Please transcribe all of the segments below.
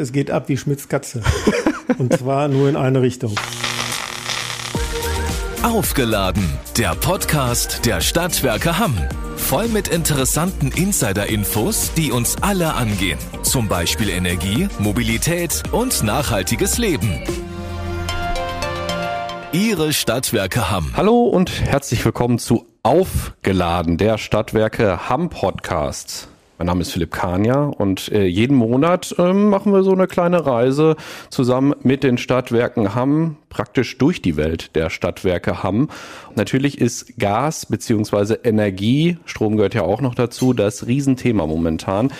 es geht ab wie Schmitz Katze. Und zwar nur in eine Richtung. Aufgeladen, der Podcast der Stadtwerke Hamm. Voll mit interessanten Insider-Infos, die uns alle angehen. Zum Beispiel Energie, Mobilität und nachhaltiges Leben. Ihre Stadtwerke Hamm. Hallo und herzlich willkommen zu Aufgeladen, der Stadtwerke Hamm Podcast. Mein Name ist Philipp Kania und äh, jeden Monat äh, machen wir so eine kleine Reise zusammen mit den Stadtwerken Hamm, praktisch durch die Welt der Stadtwerke Hamm. Natürlich ist Gas beziehungsweise Energie, Strom gehört ja auch noch dazu, das Riesenthema momentan.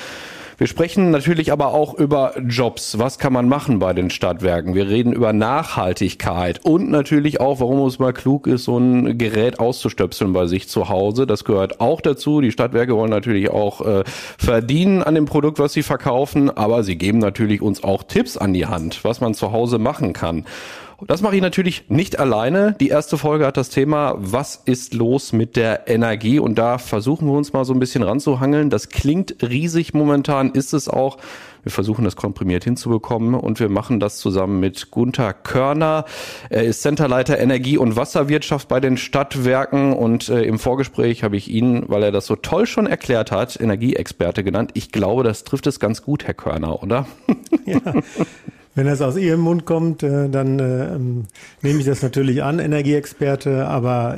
Wir sprechen natürlich aber auch über Jobs. Was kann man machen bei den Stadtwerken? Wir reden über Nachhaltigkeit und natürlich auch, warum es mal klug ist, so ein Gerät auszustöpseln bei sich zu Hause. Das gehört auch dazu. Die Stadtwerke wollen natürlich auch äh, verdienen an dem Produkt, was sie verkaufen, aber sie geben natürlich uns auch Tipps an die Hand, was man zu Hause machen kann. Das mache ich natürlich nicht alleine. Die erste Folge hat das Thema, was ist los mit der Energie? Und da versuchen wir uns mal so ein bisschen ranzuhangeln. Das klingt riesig momentan, ist es auch. Wir versuchen das komprimiert hinzubekommen und wir machen das zusammen mit Gunther Körner. Er ist Centerleiter Energie- und Wasserwirtschaft bei den Stadtwerken und äh, im Vorgespräch habe ich ihn, weil er das so toll schon erklärt hat, Energieexperte genannt. Ich glaube, das trifft es ganz gut, Herr Körner, oder? Ja. Wenn das aus Ihrem Mund kommt, äh, dann äh, nehme ich das natürlich an, Energieexperte, aber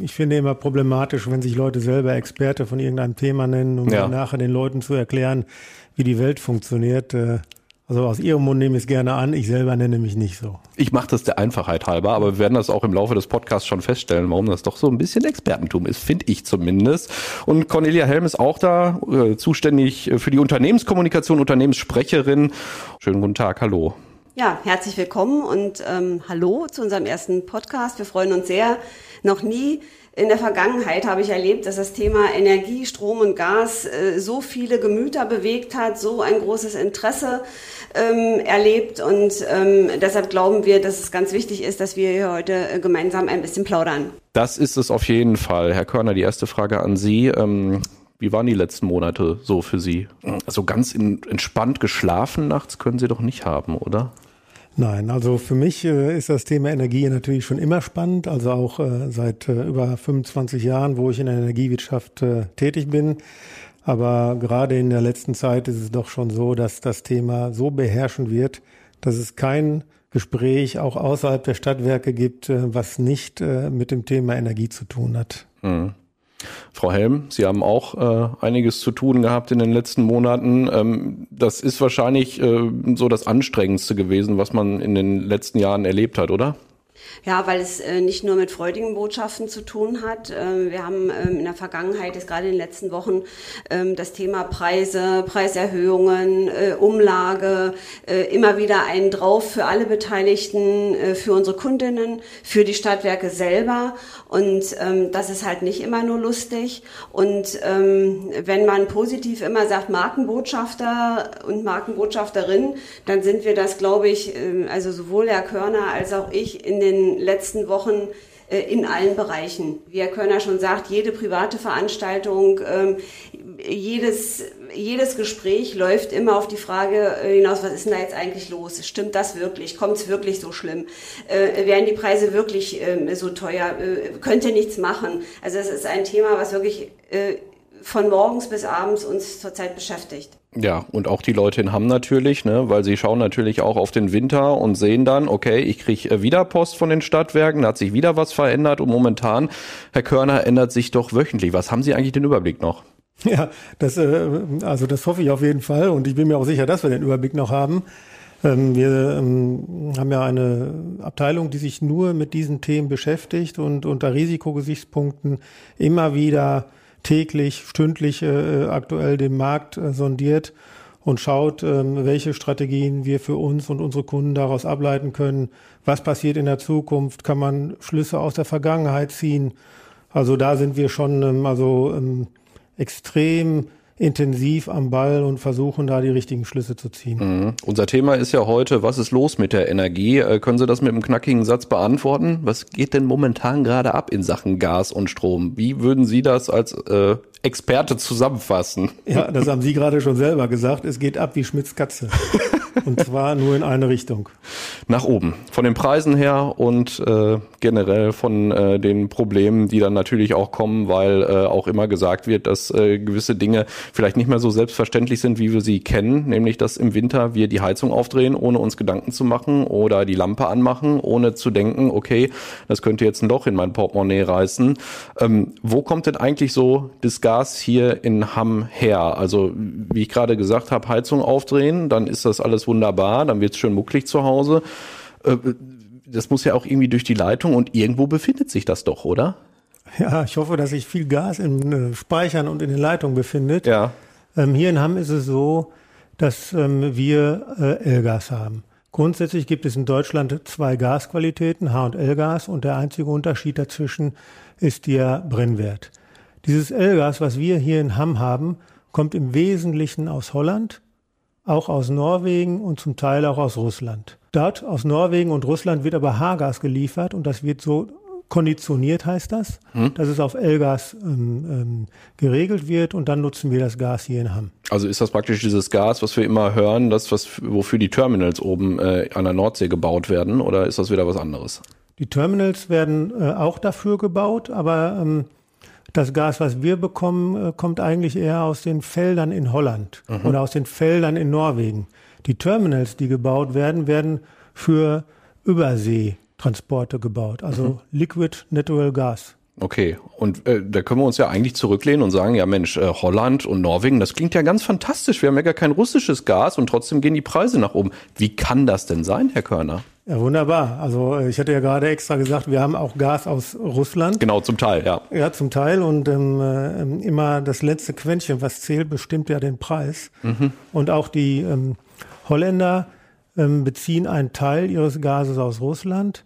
ich finde immer problematisch, wenn sich Leute selber Experte von irgendeinem Thema nennen, um ja. nachher den Leuten zu erklären, wie die Welt funktioniert. Also aus Ihrem Mund nehme ich es gerne an, ich selber nenne mich nicht so. Ich mache das der Einfachheit halber, aber wir werden das auch im Laufe des Podcasts schon feststellen, warum das doch so ein bisschen Expertentum ist, finde ich zumindest. Und Cornelia Helm ist auch da, äh, zuständig für die Unternehmenskommunikation, Unternehmenssprecherin. Schönen guten Tag, hallo. Ja, herzlich willkommen und ähm, hallo zu unserem ersten Podcast. Wir freuen uns sehr. Noch nie in der Vergangenheit habe ich erlebt, dass das Thema Energie, Strom und Gas äh, so viele Gemüter bewegt hat, so ein großes Interesse ähm, erlebt. Und ähm, deshalb glauben wir, dass es ganz wichtig ist, dass wir hier heute äh, gemeinsam ein bisschen plaudern. Das ist es auf jeden Fall. Herr Körner, die erste Frage an Sie. Ähm, wie waren die letzten Monate so für Sie? Also ganz in, entspannt geschlafen nachts können Sie doch nicht haben, oder? Nein, also für mich äh, ist das Thema Energie natürlich schon immer spannend, also auch äh, seit äh, über 25 Jahren, wo ich in der Energiewirtschaft äh, tätig bin. Aber gerade in der letzten Zeit ist es doch schon so, dass das Thema so beherrschend wird, dass es kein Gespräch auch außerhalb der Stadtwerke gibt, äh, was nicht äh, mit dem Thema Energie zu tun hat. Mhm. Frau Helm, Sie haben auch äh, einiges zu tun gehabt in den letzten Monaten. Ähm, das ist wahrscheinlich äh, so das Anstrengendste gewesen, was man in den letzten Jahren erlebt hat, oder? Ja, weil es äh, nicht nur mit freudigen Botschaften zu tun hat. Ähm, wir haben ähm, in der Vergangenheit, jetzt gerade in den letzten Wochen, ähm, das Thema Preise, Preiserhöhungen, äh, Umlage, äh, immer wieder einen drauf für alle Beteiligten, äh, für unsere Kundinnen, für die Stadtwerke selber. Und ähm, das ist halt nicht immer nur lustig. Und ähm, wenn man positiv immer sagt Markenbotschafter und Markenbotschafterin, dann sind wir das, glaube ich, äh, also sowohl Herr Körner als auch ich in den letzten Wochen äh, in allen Bereichen. Wie Herr Körner schon sagt, jede private Veranstaltung, ähm, jedes, jedes Gespräch läuft immer auf die Frage äh, hinaus, was ist denn da jetzt eigentlich los? Stimmt das wirklich? Kommt es wirklich so schlimm? Äh, werden die Preise wirklich äh, so teuer? Äh, könnte nichts machen? Also es ist ein Thema, was wirklich äh, von morgens bis abends uns zurzeit beschäftigt. Ja, und auch die Leute in Hamm natürlich, ne, weil sie schauen natürlich auch auf den Winter und sehen dann, okay, ich kriege äh, wieder Post von den Stadtwerken, da hat sich wieder was verändert und momentan, Herr Körner, ändert sich doch wöchentlich. Was haben Sie eigentlich den Überblick noch? Ja, das, äh, also das hoffe ich auf jeden Fall und ich bin mir auch sicher, dass wir den Überblick noch haben. Ähm, wir ähm, haben ja eine Abteilung, die sich nur mit diesen Themen beschäftigt und unter Risikogesichtspunkten immer wieder täglich, stündlich äh, aktuell den Markt äh, sondiert und schaut, ähm, welche Strategien wir für uns und unsere Kunden daraus ableiten können. Was passiert in der Zukunft? Kann man Schlüsse aus der Vergangenheit ziehen? Also da sind wir schon ähm, also ähm, extrem intensiv am Ball und versuchen da die richtigen Schlüsse zu ziehen. Mhm. Unser Thema ist ja heute, was ist los mit der Energie? Äh, können Sie das mit einem knackigen Satz beantworten? Was geht denn momentan gerade ab in Sachen Gas und Strom? Wie würden Sie das als äh, Experte zusammenfassen. Ja, das haben Sie gerade schon selber gesagt. Es geht ab wie Schmitz Katze. Und zwar nur in eine Richtung. Nach oben. Von den Preisen her und äh, generell von äh, den Problemen, die dann natürlich auch kommen, weil äh, auch immer gesagt wird, dass äh, gewisse Dinge vielleicht nicht mehr so selbstverständlich sind, wie wir sie kennen. Nämlich, dass im Winter wir die Heizung aufdrehen, ohne uns Gedanken zu machen oder die Lampe anmachen, ohne zu denken, okay, das könnte jetzt ein Loch in mein Portemonnaie reißen. Ähm, wo kommt denn eigentlich so das Gas hier in Hamm her? Also, wie ich gerade gesagt habe, Heizung aufdrehen, dann ist das alles wunderbar, dann wird es schön mucklig zu Hause. Äh, das muss ja auch irgendwie durch die Leitung und irgendwo befindet sich das doch, oder? Ja, ich hoffe, dass sich viel Gas in äh, Speichern und in den Leitungen befindet. Ja. Ähm, hier in Hamm ist es so, dass ähm, wir äh, L-Gas haben. Grundsätzlich gibt es in Deutschland zwei Gasqualitäten, H- und L-Gas, und der einzige Unterschied dazwischen ist der Brennwert. Dieses L-Gas, was wir hier in Hamm haben, kommt im Wesentlichen aus Holland auch aus Norwegen und zum Teil auch aus Russland. Dort aus Norwegen und Russland wird aber H-Gas geliefert und das wird so konditioniert, heißt das, hm. dass es auf L-Gas ähm, ähm, geregelt wird und dann nutzen wir das Gas hier in Hamm. Also ist das praktisch dieses Gas, was wir immer hören, das, was, wofür die Terminals oben äh, an der Nordsee gebaut werden oder ist das wieder was anderes? Die Terminals werden äh, auch dafür gebaut, aber ähm, das Gas, was wir bekommen, äh, kommt eigentlich eher aus den Feldern in Holland mhm. oder aus den Feldern in Norwegen. Die Terminals, die gebaut werden, werden für Überseetransporte gebaut, also mhm. Liquid Natural Gas. Okay, und äh, da können wir uns ja eigentlich zurücklehnen und sagen, ja Mensch, äh, Holland und Norwegen, das klingt ja ganz fantastisch. Wir haben ja gar kein russisches Gas und trotzdem gehen die Preise nach oben. Wie kann das denn sein, Herr Körner? Ja, wunderbar. Also äh, ich hatte ja gerade extra gesagt, wir haben auch Gas aus Russland. Genau, zum Teil, ja. Ja, zum Teil. Und ähm, äh, immer das letzte Quäntchen, was zählt, bestimmt ja den Preis. Mhm. Und auch die ähm, Holländer ähm, beziehen einen Teil ihres Gases aus Russland,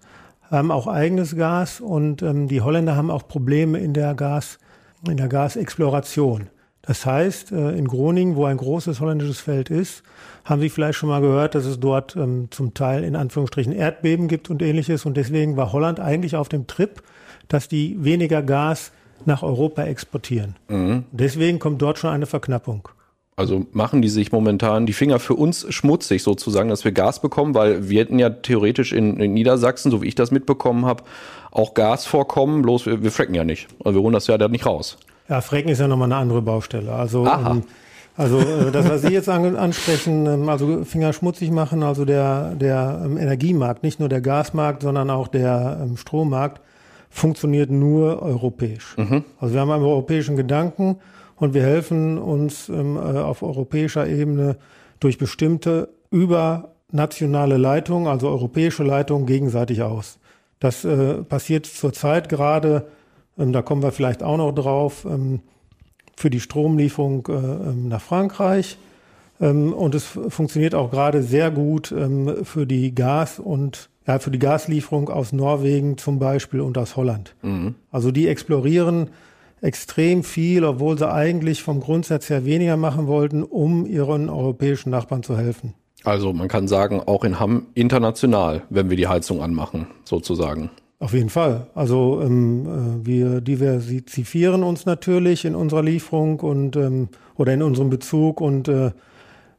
haben auch eigenes Gas und ähm, die Holländer haben auch Probleme in der Gas, in der Gasexploration. Das heißt, äh, in Groningen, wo ein großes holländisches Feld ist, haben Sie vielleicht schon mal gehört, dass es dort ähm, zum Teil in Anführungsstrichen Erdbeben gibt und ähnliches. Und deswegen war Holland eigentlich auf dem Trip, dass die weniger Gas nach Europa exportieren. Mhm. Deswegen kommt dort schon eine Verknappung. Also machen die sich momentan die Finger für uns schmutzig sozusagen, dass wir Gas bekommen, weil wir hätten ja theoretisch in, in Niedersachsen, so wie ich das mitbekommen habe, auch Gas vorkommen, bloß wir, wir fracken ja nicht. Also wir holen das ja da nicht raus. Ja, Frecken ist ja nochmal eine andere Baustelle. Also, ähm, also äh, das, was Sie jetzt an, ansprechen, ähm, also Finger schmutzig machen, also der, der ähm, Energiemarkt, nicht nur der Gasmarkt, sondern auch der ähm, Strommarkt, funktioniert nur europäisch. Mhm. Also wir haben einen europäischen Gedanken und wir helfen uns äh, auf europäischer Ebene durch bestimmte übernationale Leitungen, also europäische Leitungen, gegenseitig aus. Das äh, passiert zurzeit gerade da kommen wir vielleicht auch noch drauf, für die Stromlieferung äh, ähm, nach Frankreich. Ähm, und es funktioniert auch gerade sehr gut ähm, für die Gas- und ja, für die Gaslieferung aus Norwegen zum Beispiel und aus Holland. Mhm. Also die explorieren extrem viel, obwohl sie eigentlich vom Grundsatz her weniger machen wollten, um ihren europäischen Nachbarn zu helfen. Also man kann sagen, auch in Hamm international, wenn wir die Heizung anmachen, sozusagen. Auf jeden Fall. Also ähm, äh, wir diversifizieren uns natürlich in unserer Lieferung und ähm, oder in unserem Bezug und äh,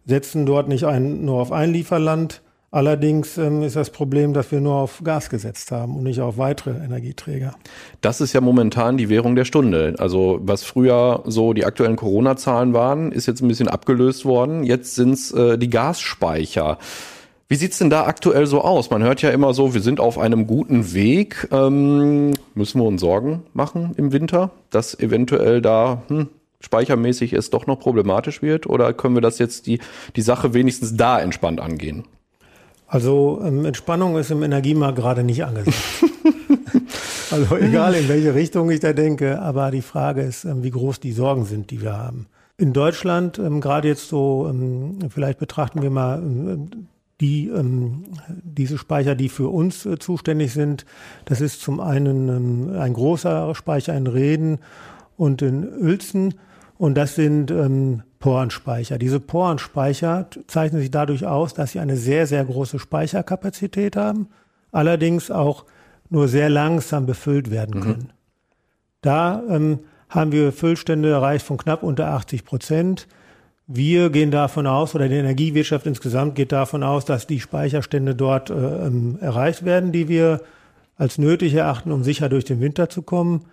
setzen dort nicht ein, nur auf ein Lieferland. Allerdings ähm, ist das Problem, dass wir nur auf Gas gesetzt haben und nicht auf weitere Energieträger. Das ist ja momentan die Währung der Stunde. Also was früher so die aktuellen Corona-Zahlen waren, ist jetzt ein bisschen abgelöst worden. Jetzt sind es äh, die Gasspeicher. Wie sieht's denn da aktuell so aus? Man hört ja immer so, wir sind auf einem guten Weg. Ähm, müssen wir uns Sorgen machen im Winter, dass eventuell da hm, speichermäßig es doch noch problematisch wird? Oder können wir das jetzt die, die Sache wenigstens da entspannt angehen? Also ähm, Entspannung ist im Energiemarkt gerade nicht angesagt. also egal in welche Richtung ich da denke, aber die Frage ist, ähm, wie groß die Sorgen sind, die wir haben. In Deutschland, ähm, gerade jetzt so, ähm, vielleicht betrachten wir mal ähm, die, ähm, diese Speicher, die für uns äh, zuständig sind. Das ist zum einen ähm, ein großer Speicher in Reden und in Uelzen und das sind ähm, Porenspeicher. Diese Porenspeicher zeichnen sich dadurch aus, dass sie eine sehr, sehr große Speicherkapazität haben, allerdings auch nur sehr langsam befüllt werden mhm. können. Mhm. Da ähm, haben wir Füllstände erreicht von knapp unter 80 Prozent. Wir gehen davon aus, oder die Energiewirtschaft insgesamt geht davon aus, dass die Speicherstände dort äh, ähm, erreicht werden, die wir als nötig erachten, um sicher durch den Winter zu kommen.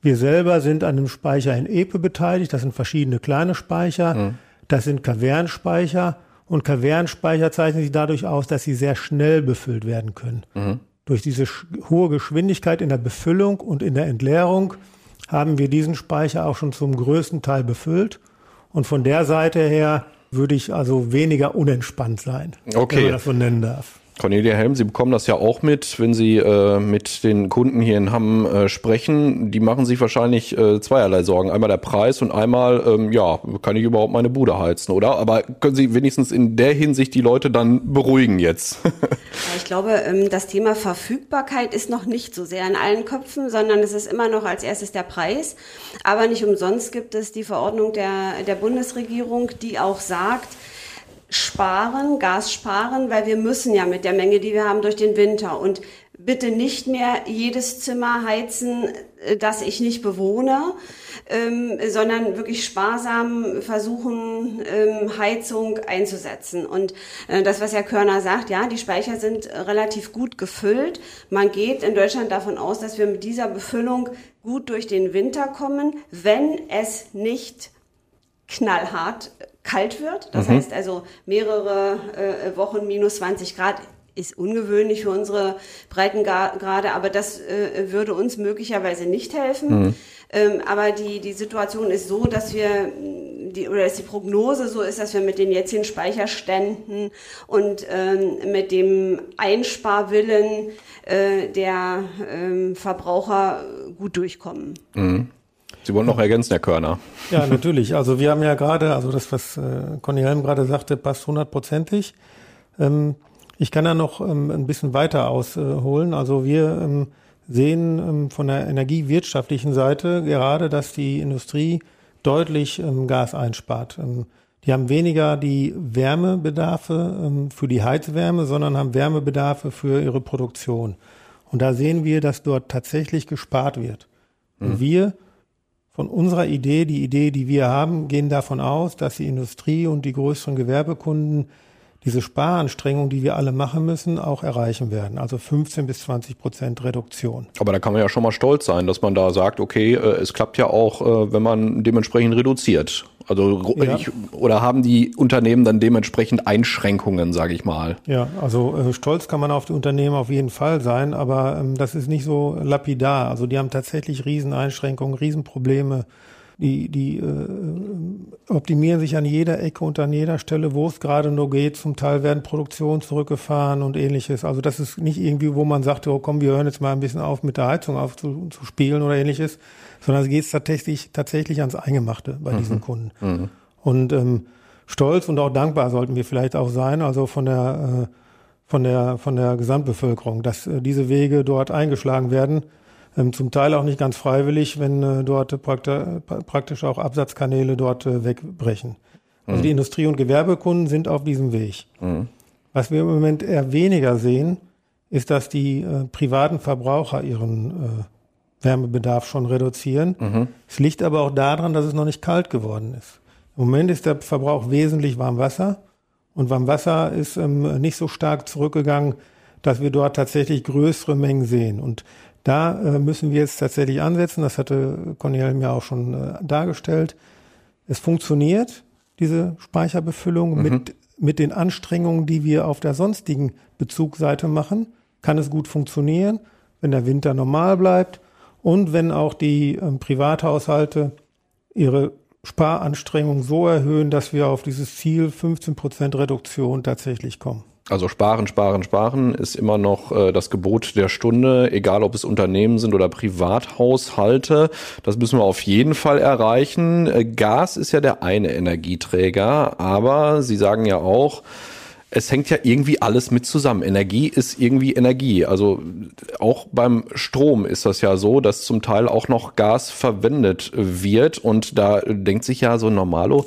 Wir selber sind an dem Speicher in Epe beteiligt. Das sind verschiedene kleine Speicher. Mhm. Das sind Kavernspeicher. Und Kavernspeicher zeichnen sich dadurch aus, dass sie sehr schnell befüllt werden können. Mhm. Durch diese hohe Geschwindigkeit in der Befüllung und in der Entleerung haben wir diesen Speicher auch schon zum größten Teil befüllt. Und von der Seite her würde ich also weniger unentspannt sein, okay. wenn man das so nennen darf. Cornelia Helm, Sie bekommen das ja auch mit, wenn Sie äh, mit den Kunden hier in Hamm äh, sprechen. Die machen sich wahrscheinlich äh, zweierlei Sorgen. Einmal der Preis und einmal, ähm, ja, kann ich überhaupt meine Bude heizen, oder? Aber können Sie wenigstens in der Hinsicht die Leute dann beruhigen jetzt? ja, ich glaube, ähm, das Thema Verfügbarkeit ist noch nicht so sehr in allen Köpfen, sondern es ist immer noch als erstes der Preis. Aber nicht umsonst gibt es die Verordnung der, der Bundesregierung, die auch sagt, sparen, Gas sparen, weil wir müssen ja mit der Menge, die wir haben, durch den Winter. Und bitte nicht mehr jedes Zimmer heizen, äh, das ich nicht bewohne, ähm, sondern wirklich sparsam versuchen, ähm, Heizung einzusetzen. Und äh, das, was Herr Körner sagt, ja, die Speicher sind relativ gut gefüllt. Man geht in Deutschland davon aus, dass wir mit dieser Befüllung gut durch den Winter kommen, wenn es nicht knallhart kalt wird. Das mhm. heißt also mehrere äh, Wochen minus 20 Grad ist ungewöhnlich für unsere Breitengrade, aber das äh, würde uns möglicherweise nicht helfen. Mhm. Ähm, aber die, die Situation ist so, dass wir, die, oder dass die Prognose so ist, dass wir mit den jetzigen Speicherständen und ähm, mit dem Einsparwillen äh, der ähm, Verbraucher gut durchkommen. Mhm. Sie wollen noch ergänzen, Herr Körner. Ja, natürlich. Also wir haben ja gerade, also das, was äh, Conny Helm gerade sagte, passt hundertprozentig. Ähm, ich kann da noch ähm, ein bisschen weiter ausholen. Also wir ähm, sehen ähm, von der energiewirtschaftlichen Seite gerade, dass die Industrie deutlich ähm, Gas einspart. Ähm, die haben weniger die Wärmebedarfe für die Heizwärme, sondern haben Wärmebedarfe für ihre Produktion. Und da sehen wir, dass dort tatsächlich gespart wird. Und mhm. wir von unserer Idee, die Idee, die wir haben, gehen davon aus, dass die Industrie und die größeren Gewerbekunden diese Sparanstrengung, die wir alle machen müssen, auch erreichen werden. Also 15 bis 20 Prozent Reduktion. Aber da kann man ja schon mal stolz sein, dass man da sagt, okay, äh, es klappt ja auch, äh, wenn man dementsprechend reduziert. Also ja. ich, oder haben die Unternehmen dann dementsprechend Einschränkungen, sage ich mal? Ja, also äh, stolz kann man auf die Unternehmen auf jeden Fall sein, aber ähm, das ist nicht so lapidar. Also die haben tatsächlich Rieseneinschränkungen, Riesenprobleme. Die, die äh, optimieren sich an jeder Ecke und an jeder Stelle, wo es gerade nur geht. Zum Teil werden Produktionen zurückgefahren und ähnliches. Also das ist nicht irgendwie, wo man sagt, oh komm, wir hören jetzt mal ein bisschen auf, mit der Heizung aufzuspielen oder ähnliches sondern es geht tatsächlich, tatsächlich ans Eingemachte bei mhm. diesen Kunden. Mhm. Und ähm, stolz und auch dankbar sollten wir vielleicht auch sein, also von der, äh, von der, von der Gesamtbevölkerung, dass äh, diese Wege dort eingeschlagen werden. Ähm, zum Teil auch nicht ganz freiwillig, wenn äh, dort praktisch, auch Absatzkanäle dort äh, wegbrechen. Also mhm. die Industrie- und Gewerbekunden sind auf diesem Weg. Mhm. Was wir im Moment eher weniger sehen, ist, dass die äh, privaten Verbraucher ihren äh, Wärmebedarf schon reduzieren. Mhm. Es liegt aber auch daran, dass es noch nicht kalt geworden ist. Im Moment ist der Verbrauch wesentlich Warmwasser und Warmwasser ist ähm, nicht so stark zurückgegangen, dass wir dort tatsächlich größere Mengen sehen. Und da äh, müssen wir jetzt tatsächlich ansetzen. Das hatte Cornel mir auch schon äh, dargestellt. Es funktioniert, diese Speicherbefüllung mhm. mit, mit den Anstrengungen, die wir auf der sonstigen Bezugsseite machen, kann es gut funktionieren. Wenn der Winter normal bleibt, und wenn auch die äh, Privathaushalte ihre Sparanstrengungen so erhöhen, dass wir auf dieses Ziel 15 Prozent Reduktion tatsächlich kommen. Also sparen, sparen, sparen ist immer noch äh, das Gebot der Stunde, egal ob es Unternehmen sind oder Privathaushalte. Das müssen wir auf jeden Fall erreichen. Äh, Gas ist ja der eine Energieträger, aber Sie sagen ja auch, es hängt ja irgendwie alles mit zusammen. Energie ist irgendwie Energie. Also auch beim Strom ist das ja so, dass zum Teil auch noch Gas verwendet wird. Und da denkt sich ja so Normalo,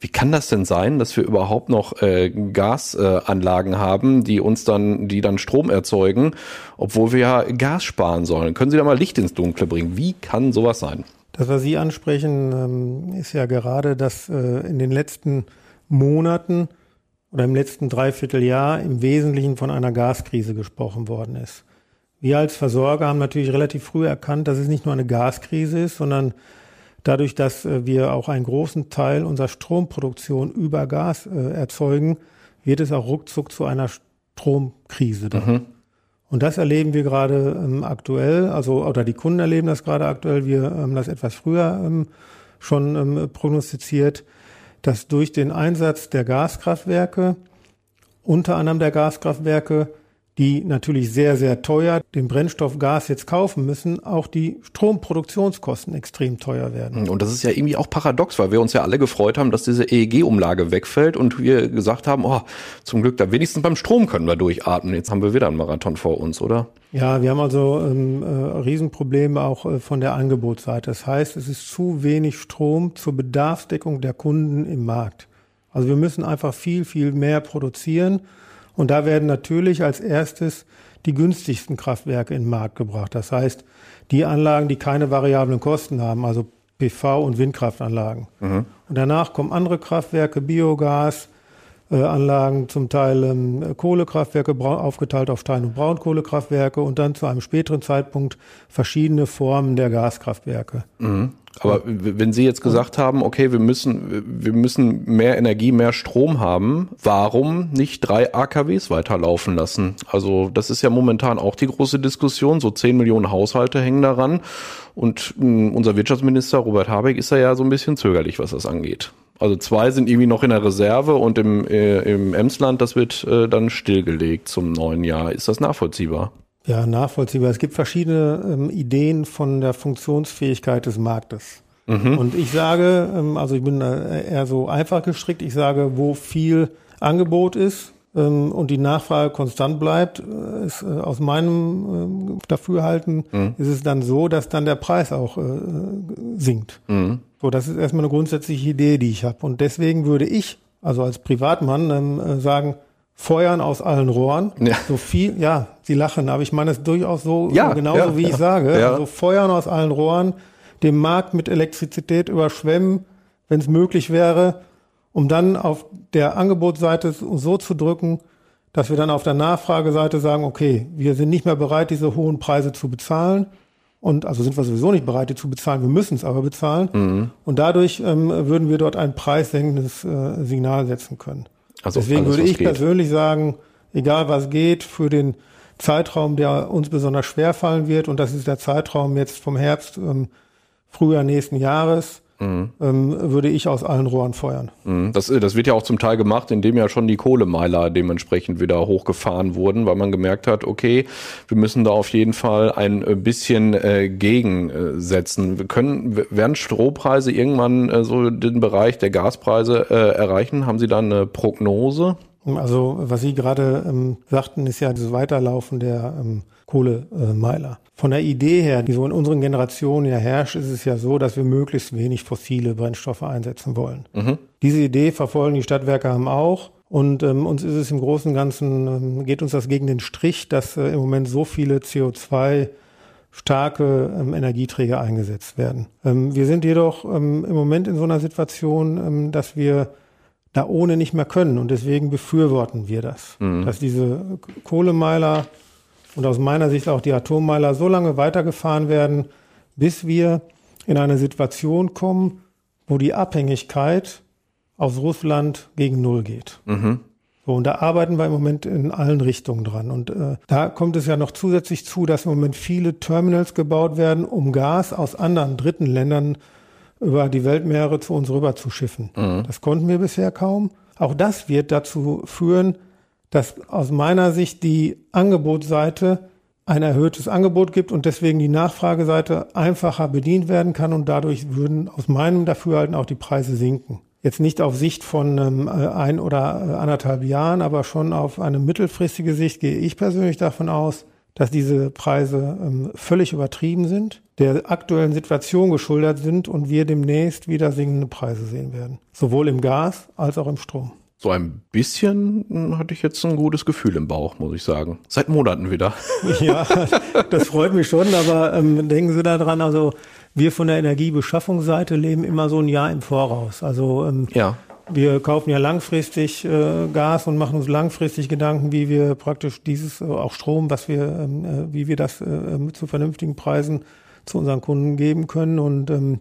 wie kann das denn sein, dass wir überhaupt noch äh, Gasanlagen äh, haben, die uns dann, die dann Strom erzeugen, obwohl wir ja Gas sparen sollen? Können Sie da mal Licht ins Dunkle bringen? Wie kann sowas sein? Das, was Sie ansprechen, ähm, ist ja gerade, dass äh, in den letzten Monaten oder im letzten Dreivierteljahr im Wesentlichen von einer Gaskrise gesprochen worden ist. Wir als Versorger haben natürlich relativ früh erkannt, dass es nicht nur eine Gaskrise ist, sondern dadurch, dass äh, wir auch einen großen Teil unserer Stromproduktion über Gas äh, erzeugen, wird es auch ruckzuck zu einer Stromkrise. Mhm. Und das erleben wir gerade ähm, aktuell, also oder die Kunden erleben das gerade aktuell. Wir haben das etwas früher ähm, schon ähm, prognostiziert, dass durch den Einsatz der Gaskraftwerke, unter anderem der Gaskraftwerke, die natürlich sehr, sehr teuer den Brennstoff Gas jetzt kaufen müssen, auch die Stromproduktionskosten extrem teuer werden. Und das ist ja irgendwie auch paradox, weil wir uns ja alle gefreut haben, dass diese EEG-Umlage wegfällt und wir gesagt haben, oh, zum Glück da wenigstens beim Strom können wir durchatmen. Jetzt haben wir wieder einen Marathon vor uns, oder? Ja, wir haben also ähm, äh, Riesenprobleme auch äh, von der Angebotsseite. Das heißt, es ist zu wenig Strom zur Bedarfsdeckung der Kunden im Markt. Also wir müssen einfach viel, viel mehr produzieren und da werden natürlich als erstes die günstigsten Kraftwerke in den Markt gebracht. Das heißt, die Anlagen, die keine variablen Kosten haben, also PV- und Windkraftanlagen. Mhm. Und danach kommen andere Kraftwerke, Biogas, äh, Anlagen, zum Teil ähm, Kohlekraftwerke, aufgeteilt auf Stein- und Braunkohlekraftwerke und dann zu einem späteren Zeitpunkt verschiedene Formen der Gaskraftwerke. Mhm. Aber wenn Sie jetzt gesagt haben, okay, wir müssen, wir müssen mehr Energie, mehr Strom haben, warum nicht drei AKWs weiterlaufen lassen? Also das ist ja momentan auch die große Diskussion. So zehn Millionen Haushalte hängen daran. Und hm, unser Wirtschaftsminister Robert Habeck ist da ja so ein bisschen zögerlich, was das angeht. Also zwei sind irgendwie noch in der Reserve und im, äh, im Emsland, das wird äh, dann stillgelegt zum neuen Jahr. Ist das nachvollziehbar? Ja, nachvollziehbar. Es gibt verschiedene ähm, Ideen von der Funktionsfähigkeit des Marktes. Mhm. Und ich sage, ähm, also ich bin eher so einfach gestrickt, ich sage, wo viel Angebot ist, ähm, und die Nachfrage konstant bleibt, äh, ist äh, aus meinem äh, Dafürhalten mhm. ist es dann so, dass dann der Preis auch äh, sinkt. Mhm. So, das ist erstmal eine grundsätzliche Idee, die ich habe. Und deswegen würde ich, also als Privatmann, ähm, sagen, feuern aus allen Rohren. Ja. So viel, ja, Sie lachen, aber ich meine es durchaus so, ja, genauso ja, wie ich sage. Ja. Also feuern aus allen Rohren, den Markt mit Elektrizität überschwemmen, wenn es möglich wäre, um dann auf der Angebotsseite so zu drücken, dass wir dann auf der Nachfrageseite sagen, okay, wir sind nicht mehr bereit, diese hohen Preise zu bezahlen. Und also sind wir sowieso nicht bereit, die zu bezahlen, wir müssen es aber bezahlen. Mhm. Und dadurch ähm, würden wir dort ein preissenkendes äh, Signal setzen können. Also Deswegen alles, würde ich geht. persönlich sagen, egal was geht, für den Zeitraum, der uns besonders schwer fallen wird, und das ist der Zeitraum jetzt vom Herbst, ähm, Frühjahr nächsten Jahres, Mhm. Ähm, würde ich aus allen Rohren feuern. Mhm. Das, das wird ja auch zum Teil gemacht, indem ja schon die Kohlemeiler dementsprechend wieder hochgefahren wurden, weil man gemerkt hat, okay, wir müssen da auf jeden Fall ein äh, bisschen äh, gegensetzen. Wir können, werden Strohpreise irgendwann äh, so den Bereich der Gaspreise äh, erreichen? Haben Sie da eine Prognose? Also was Sie gerade ähm, sagten, ist ja das Weiterlaufen der ähm, Kohlemeiler. Von der Idee her, die so in unseren Generationen ja herrscht, ist es ja so, dass wir möglichst wenig fossile Brennstoffe einsetzen wollen. Mhm. Diese Idee verfolgen die Stadtwerke haben auch. Und ähm, uns ist es im Großen und Ganzen, ähm, geht uns das gegen den Strich, dass äh, im Moment so viele CO2 starke ähm, Energieträger eingesetzt werden. Ähm, wir sind jedoch ähm, im Moment in so einer Situation, ähm, dass wir da ohne nicht mehr können. Und deswegen befürworten wir das, mhm. dass diese Kohlemeiler und aus meiner Sicht auch die Atommeiler so lange weitergefahren werden, bis wir in eine Situation kommen, wo die Abhängigkeit aus Russland gegen Null geht. Mhm. So, und da arbeiten wir im Moment in allen Richtungen dran. Und äh, da kommt es ja noch zusätzlich zu, dass im Moment viele Terminals gebaut werden, um Gas aus anderen dritten Ländern über die Weltmeere zu uns rüber zu schiffen. Mhm. Das konnten wir bisher kaum. Auch das wird dazu führen, dass aus meiner Sicht die Angebotsseite ein erhöhtes Angebot gibt und deswegen die Nachfrageseite einfacher bedient werden kann und dadurch würden aus meinem Dafürhalten auch die Preise sinken. Jetzt nicht auf Sicht von ähm, ein oder äh, anderthalb Jahren, aber schon auf eine mittelfristige Sicht gehe ich persönlich davon aus, dass diese Preise ähm, völlig übertrieben sind, der aktuellen Situation geschuldet sind und wir demnächst wieder sinkende Preise sehen werden. Sowohl im Gas als auch im Strom. So ein bisschen hm, hatte ich jetzt ein gutes Gefühl im Bauch, muss ich sagen. Seit Monaten wieder. Ja, das freut mich schon, aber ähm, denken Sie daran, also wir von der Energiebeschaffungsseite leben immer so ein Jahr im Voraus. Also ähm, ja. wir kaufen ja langfristig äh, Gas und machen uns langfristig Gedanken, wie wir praktisch dieses, äh, auch Strom, was wir, ähm, äh, wie wir das äh, zu vernünftigen Preisen zu unseren Kunden geben können. Und ähm,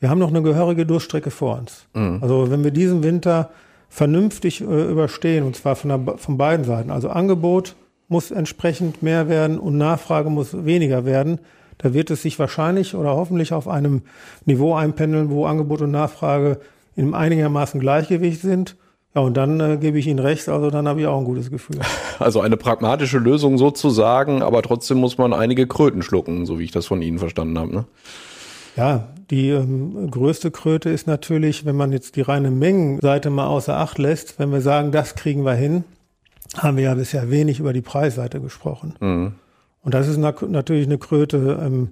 wir haben noch eine gehörige Durchstrecke vor uns. Mhm. Also wenn wir diesen Winter vernünftig äh, überstehen, und zwar von, der, von beiden Seiten, also Angebot muss entsprechend mehr werden und Nachfrage muss weniger werden, da wird es sich wahrscheinlich oder hoffentlich auf einem Niveau einpendeln, wo Angebot und Nachfrage in einigermaßen Gleichgewicht sind. Ja, und dann äh, gebe ich Ihnen recht, also dann habe ich auch ein gutes Gefühl. Also eine pragmatische Lösung sozusagen, aber trotzdem muss man einige Kröten schlucken, so wie ich das von Ihnen verstanden habe. Ne? Ja, die ähm, größte Kröte ist natürlich, wenn man jetzt die reine Mengenseite mal außer Acht lässt, wenn wir sagen, das kriegen wir hin, haben wir ja bisher wenig über die Preisseite gesprochen. Mhm. Und das ist natürlich eine Kröte, ähm,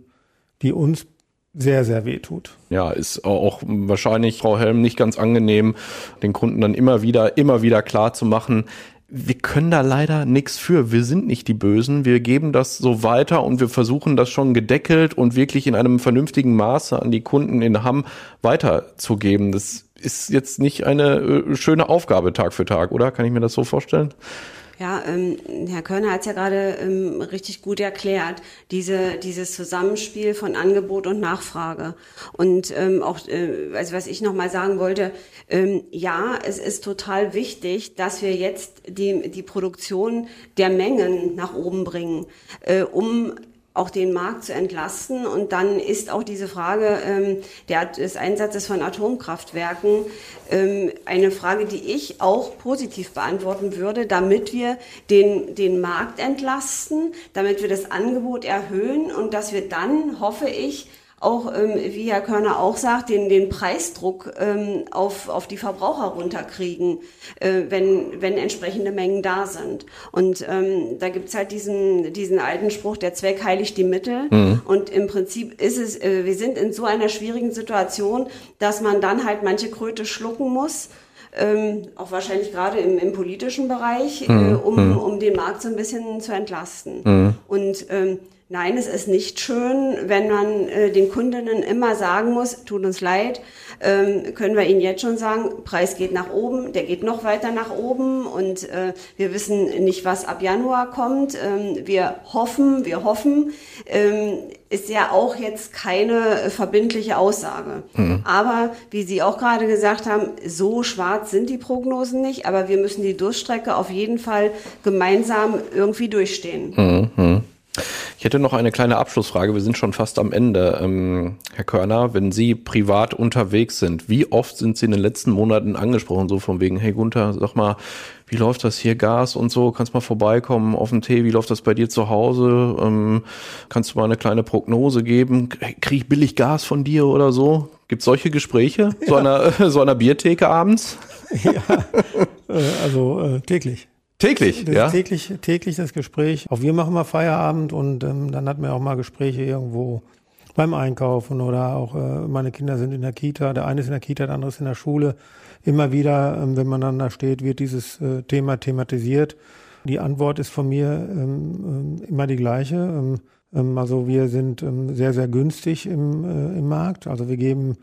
die uns sehr, sehr weh tut. Ja, ist auch wahrscheinlich, Frau Helm, nicht ganz angenehm, den Kunden dann immer wieder, immer wieder klar zu machen, wir können da leider nichts für. Wir sind nicht die Bösen. Wir geben das so weiter und wir versuchen das schon gedeckelt und wirklich in einem vernünftigen Maße an die Kunden in Hamm weiterzugeben. Das ist jetzt nicht eine äh, schöne Aufgabe Tag für Tag, oder? Kann ich mir das so vorstellen? Ja, ähm, Herr Körner hat es ja gerade ähm, richtig gut erklärt, diese, dieses Zusammenspiel von Angebot und Nachfrage. Und ähm, auch, äh, also was ich nochmal sagen wollte, ähm, ja, es ist total wichtig, dass wir jetzt die, die Produktion der Mengen nach oben bringen, äh, um auch den Markt zu entlasten. Und dann ist auch diese Frage ähm, der, des Einsatzes von Atomkraftwerken ähm, eine Frage, die ich auch positiv beantworten würde, damit wir den, den Markt entlasten, damit wir das Angebot erhöhen und dass wir dann, hoffe ich, auch, ähm, wie Herr Körner auch sagt, den, den Preisdruck ähm, auf, auf die Verbraucher runterkriegen, äh, wenn, wenn entsprechende Mengen da sind. Und ähm, da gibt's halt diesen, diesen alten Spruch, der Zweck heiligt die Mittel. Mhm. Und im Prinzip ist es, äh, wir sind in so einer schwierigen Situation, dass man dann halt manche Kröte schlucken muss. Ähm, auch wahrscheinlich gerade im, im politischen Bereich, mhm. äh, um, mhm. um den Markt so ein bisschen zu entlasten. Mhm. Und ähm, Nein, es ist nicht schön, wenn man äh, den Kundinnen immer sagen muss, tut uns leid, ähm, können wir Ihnen jetzt schon sagen, Preis geht nach oben, der geht noch weiter nach oben und äh, wir wissen nicht, was ab Januar kommt. Ähm, wir hoffen, wir hoffen, ähm, ist ja auch jetzt keine äh, verbindliche Aussage. Mhm. Aber wie Sie auch gerade gesagt haben, so schwarz sind die Prognosen nicht, aber wir müssen die Durchstrecke auf jeden Fall gemeinsam irgendwie durchstehen. Mhm. Ich hätte noch eine kleine Abschlussfrage. Wir sind schon fast am Ende. Ähm, Herr Körner, wenn Sie privat unterwegs sind, wie oft sind Sie in den letzten Monaten angesprochen, so von wegen, hey Gunther, sag mal, wie läuft das hier, Gas und so, kannst mal vorbeikommen auf den Tee, wie läuft das bei dir zu Hause, ähm, kannst du mal eine kleine Prognose geben, krieg ich billig Gas von dir oder so? Gibt solche Gespräche, ja. so, einer, so einer Biertheke abends? Ja, äh, also äh, täglich. Täglich, das ja? Täglich, täglich das Gespräch. Auch wir machen mal Feierabend und ähm, dann hatten wir auch mal Gespräche irgendwo beim Einkaufen oder auch äh, meine Kinder sind in der Kita, der eine ist in der Kita, der andere ist in der Schule. Immer wieder, ähm, wenn man dann da steht, wird dieses äh, Thema thematisiert. Die Antwort ist von mir ähm, äh, immer die gleiche. Ähm, ähm, also wir sind ähm, sehr, sehr günstig im, äh, im Markt. Also wir geben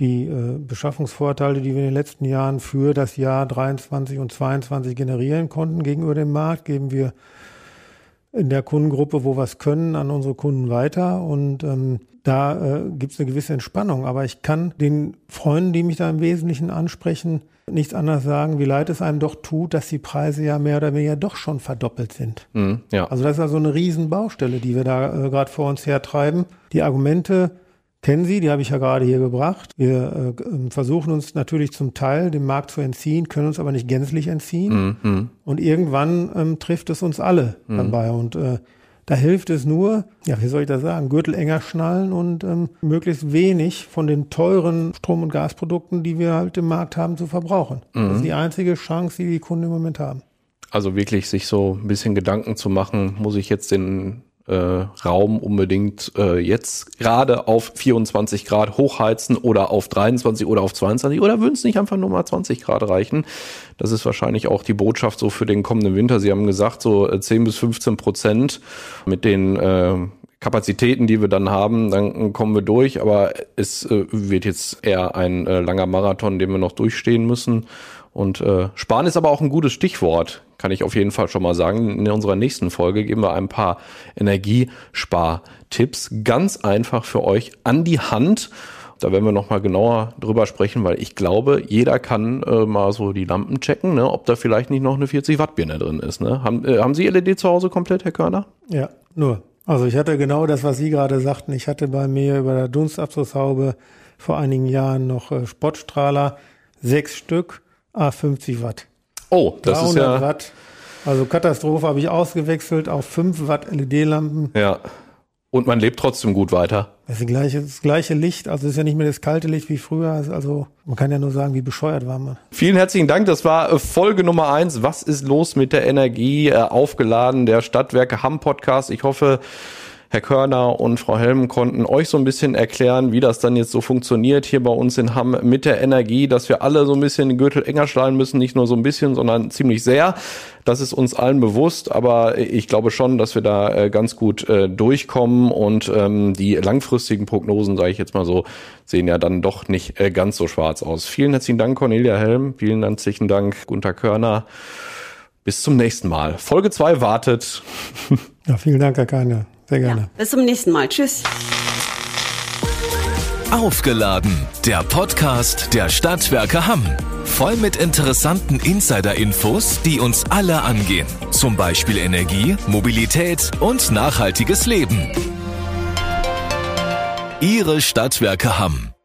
die äh, Beschaffungsvorteile, die wir in den letzten Jahren für das Jahr 23 und 22 generieren konnten gegenüber dem Markt, geben wir in der Kundengruppe, wo wir es können, an unsere Kunden weiter. Und ähm, da äh, gibt es eine gewisse Entspannung. Aber ich kann den Freunden, die mich da im Wesentlichen ansprechen, nichts anderes sagen, wie leid es einem doch tut, dass die Preise ja mehr oder weniger doch schon verdoppelt sind. Mhm, ja. Also das ist also eine Riesenbaustelle, die wir da äh, gerade vor uns hertreiben. Die Argumente kennen Sie, die habe ich ja gerade hier gebracht. Wir äh, ähm, versuchen uns natürlich zum Teil dem Markt zu entziehen, können uns aber nicht gänzlich entziehen. Mhm. Und irgendwann ähm, trifft es uns alle mhm. dabei. Und äh, da hilft es nur, ja, wie soll ich das sagen, Gürtel enger schnallen und ähm, möglichst wenig von den teuren Strom- und Gasprodukten, die wir halt im Markt haben, zu verbrauchen. Mhm. Das ist mhm. die einzige Chance, die die Kunden im Moment haben. Also wirklich sich so ein bisschen Gedanken zu machen, muss ich jetzt den äh, Raum unbedingt äh, jetzt gerade auf 24 Grad hochheizen oder auf 23 oder auf 22 oder würden es nicht einfach nur mal 20 Grad reichen? Das ist wahrscheinlich auch die Botschaft so für den kommenden Winter. Sie haben gesagt, so 10 äh, bis 15 Prozent mit den äh, Kapazitäten, die wir dann haben, dann kommen wir durch. Aber es äh, wird jetzt eher ein äh, langer Marathon, den wir noch durchstehen müssen. Und äh, sparen ist aber auch ein gutes Stichwort, kann ich auf jeden Fall schon mal sagen. In unserer nächsten Folge geben wir ein paar Energiespartipps ganz einfach für euch an die Hand. Da werden wir noch mal genauer drüber sprechen, weil ich glaube, jeder kann äh, mal so die Lampen checken, ne, ob da vielleicht nicht noch eine 40 Watt Birne drin ist. Ne? Haben, äh, haben Sie LED zu Hause komplett, Herr Körner? Ja, nur. Also ich hatte genau das, was Sie gerade sagten. Ich hatte bei mir über der Dunstabzugshaube vor einigen Jahren noch äh, Spottstrahler, sechs Stück, A50 Watt. Oh, das ist ja Watt. Also Katastrophe habe ich ausgewechselt auf 5 Watt LED-Lampen. Ja. Und man lebt trotzdem gut weiter. Das, ist das gleiche, das gleiche Licht, also ist ja nicht mehr das kalte Licht wie früher. Also man kann ja nur sagen, wie bescheuert war man. Vielen herzlichen Dank. Das war äh, Folge Nummer eins. Was ist los mit der Energie? Äh, aufgeladen, der Stadtwerke Hamm Podcast. Ich hoffe, Herr Körner und Frau Helm konnten euch so ein bisschen erklären, wie das dann jetzt so funktioniert hier bei uns in Hamm mit der Energie, dass wir alle so ein bisschen den Gürtel enger schlagen müssen, nicht nur so ein bisschen, sondern ziemlich sehr. Das ist uns allen bewusst, aber ich glaube schon, dass wir da äh, ganz gut äh, durchkommen und ähm, die langfristigen Prognosen, sage ich jetzt mal so, sehen ja dann doch nicht äh, ganz so schwarz aus. Vielen herzlichen Dank, Cornelia Helm. Vielen herzlichen Dank, Gunter Körner. Bis zum nächsten Mal. Folge 2 wartet. Ja, vielen Dank, Herr Kahner. Sehr gerne. Ja, bis zum nächsten Mal. Tschüss. Aufgeladen, der Podcast der Stadtwerke Hamm. Voll mit interessanten Insider-Infos, die uns alle angehen. Zum Beispiel Energie, Mobilität und nachhaltiges Leben. Ihre Stadtwerke Hamm.